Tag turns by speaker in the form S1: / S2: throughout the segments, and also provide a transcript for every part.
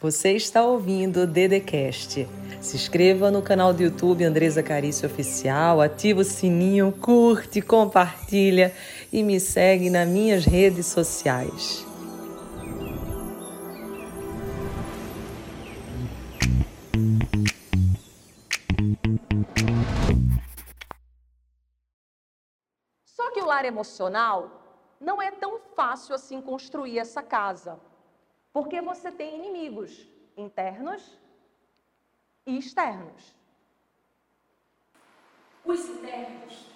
S1: Você está ouvindo o Dedecast. Se inscreva no canal do YouTube Andresa Carício Oficial, ativa o sininho, curte, compartilha e me segue nas minhas redes sociais.
S2: Só que o lar emocional não é tão fácil assim construir essa casa. Porque você tem inimigos internos e externos. Os internos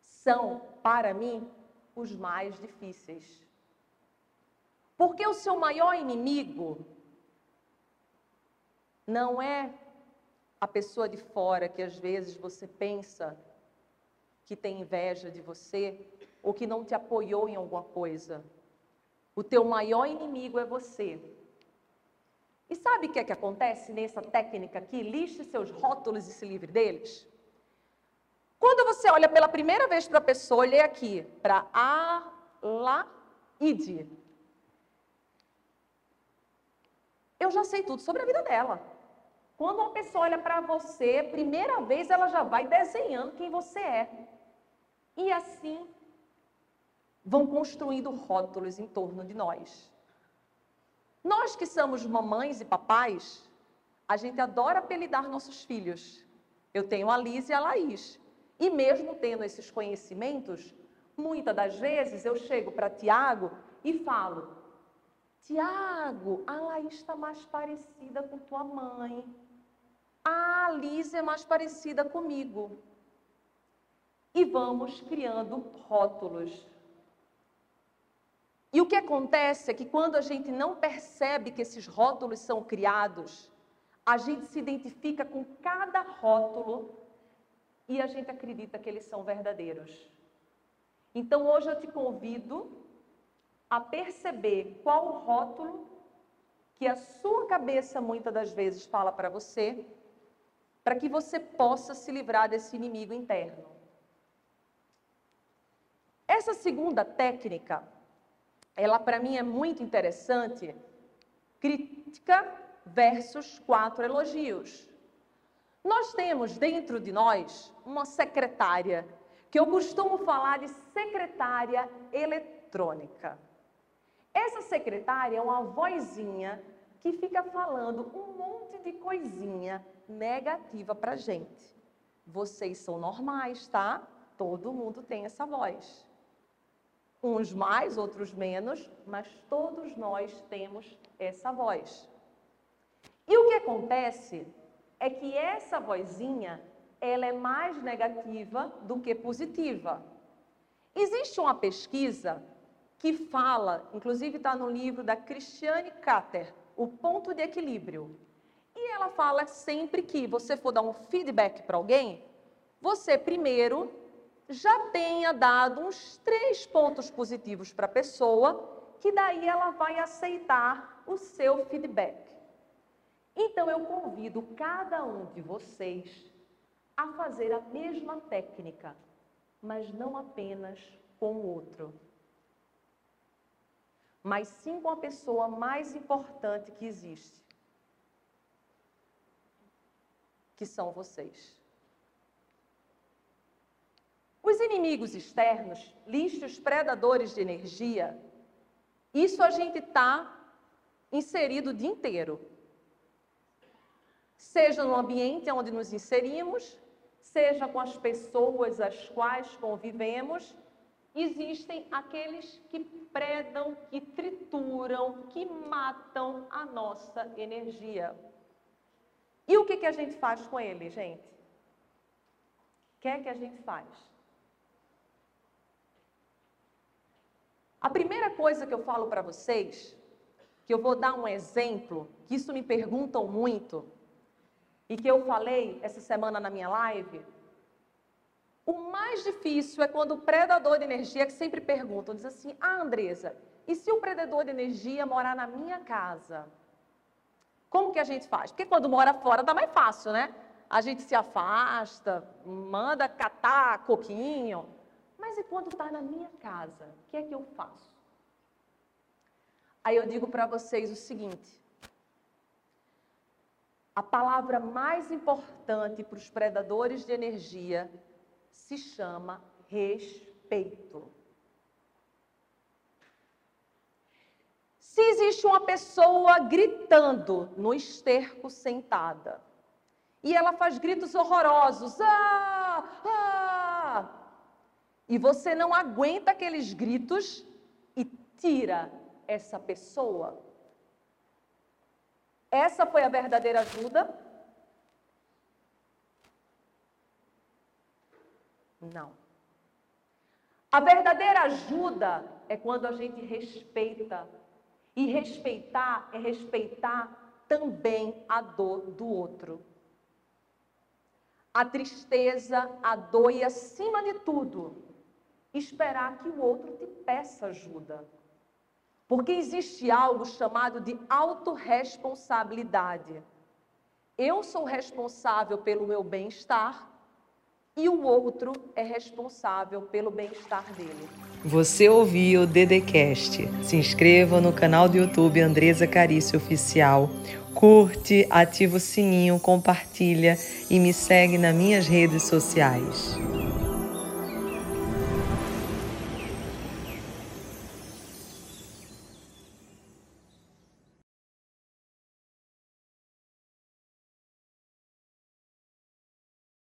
S2: são, para mim, os mais difíceis. Porque o seu maior inimigo não é a pessoa de fora que às vezes você pensa que tem inveja de você ou que não te apoiou em alguma coisa. O teu maior inimigo é você. E sabe o que é que acontece nessa técnica aqui? Liste seus rótulos e se livre deles. Quando você olha pela primeira vez para a pessoa, olhei aqui, para a, la, id. Eu já sei tudo sobre a vida dela. Quando uma pessoa olha para você, primeira vez ela já vai desenhando quem você é. E assim vão construindo rótulos em torno de nós. Nós que somos mamães e papais, a gente adora apelidar nossos filhos. Eu tenho a Liz e a Laís. E mesmo tendo esses conhecimentos, muitas das vezes eu chego para Tiago e falo: Tiago, a Laís está mais parecida com tua mãe. A Liz é mais parecida comigo. E vamos criando rótulos e o que acontece é que quando a gente não percebe que esses rótulos são criados, a gente se identifica com cada rótulo e a gente acredita que eles são verdadeiros. Então hoje eu te convido a perceber qual o rótulo que a sua cabeça muitas das vezes fala para você, para que você possa se livrar desse inimigo interno. Essa segunda técnica ela para mim é muito interessante. Crítica versus quatro elogios. Nós temos dentro de nós uma secretária, que eu costumo falar de secretária eletrônica. Essa secretária é uma vozinha que fica falando um monte de coisinha negativa para gente. Vocês são normais, tá? Todo mundo tem essa voz. Uns mais, outros menos, mas todos nós temos essa voz. E o que acontece é que essa vozinha, ela é mais negativa do que positiva. Existe uma pesquisa que fala, inclusive está no livro da Christiane Cater, O Ponto de Equilíbrio. E ela fala sempre que você for dar um feedback para alguém, você primeiro já tenha dado uns três pontos positivos para a pessoa, que daí ela vai aceitar o seu feedback. Então eu convido cada um de vocês a fazer a mesma técnica, mas não apenas com o outro, mas sim com a pessoa mais importante que existe, que são vocês. Os inimigos externos, lixos predadores de energia, isso a gente está inserido o dia inteiro. Seja no ambiente onde nos inserimos, seja com as pessoas as quais convivemos, existem aqueles que predam, que trituram, que matam a nossa energia. E o que, que a gente faz com ele, gente? O que é que a gente faz? A primeira coisa que eu falo para vocês, que eu vou dar um exemplo, que isso me perguntam muito, e que eu falei essa semana na minha live, o mais difícil é quando o predador de energia, que sempre perguntam, diz assim, ah, Andresa, e se o predador de energia morar na minha casa? Como que a gente faz? Porque quando mora fora dá mais fácil, né? A gente se afasta, manda catar coquinho, mas e quando está na minha casa? O que é que eu faço? Aí eu digo para vocês o seguinte: a palavra mais importante para os predadores de energia se chama respeito. Se existe uma pessoa gritando no esterco sentada, e ela faz gritos horrorosos, ah, e você não aguenta aqueles gritos e tira essa pessoa essa foi a verdadeira ajuda? Não. A verdadeira ajuda é quando a gente respeita. E respeitar é respeitar também a dor do outro. A tristeza, a dor e, acima de tudo, esperar que o outro te peça ajuda. Porque existe algo chamado de autorresponsabilidade. Eu sou responsável pelo meu bem-estar e o outro é responsável pelo bem-estar dele.
S1: Você ouviu o Dedecast. Se inscreva no canal do YouTube Andresa Carício Oficial. Curte, ativa o sininho, compartilha e me segue nas minhas redes sociais.